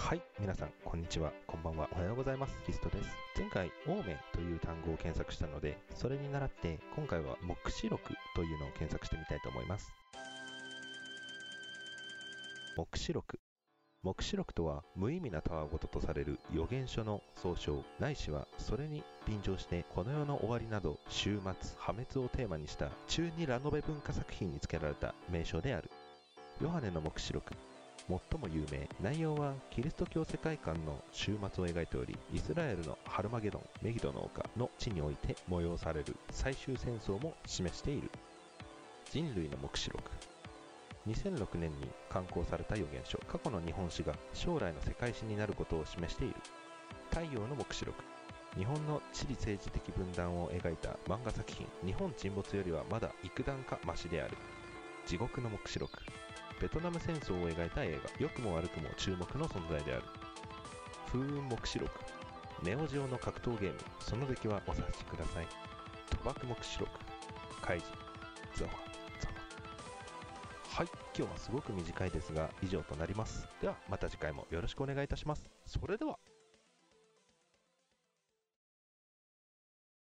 はい、皆さん、こんにちは、こんばんは、おはようございます。キストです。前回、オーメンという単語を検索したので、それに倣って、今回は目視録というのを検索してみたいと思います。目視録。目視録とは、無意味なたわごととされる予言書の総称、ないしはそれに便乗して、この世の終わりなど、終末、破滅をテーマにした中二ラノベ文化作品に付けられた名称である。ヨハネの目視録。最も有名内容はキリスト教世界観の終末を描いておりイスラエルのハルマゲドンメギドの丘の地において催される最終戦争も示している。人類の目視録。2006年に刊行された予言書。過去の日本史が将来の世界史になることを示している。太陽の目視録。日本の地理政治的分断を描いた漫画作品。日本沈没よりはまだ幾段かマシである。地獄の目視録。ベトナム戦争を描いた映画。良くも悪くも注目の存在である。風雲目視録。ネオジオの格闘ゲーム。その出はお察しください。賭博目視録。開示ザワ。ザワ。はい。今日はすごく短いですが以上となります。ではまた次回もよろしくお願いいたします。それでは。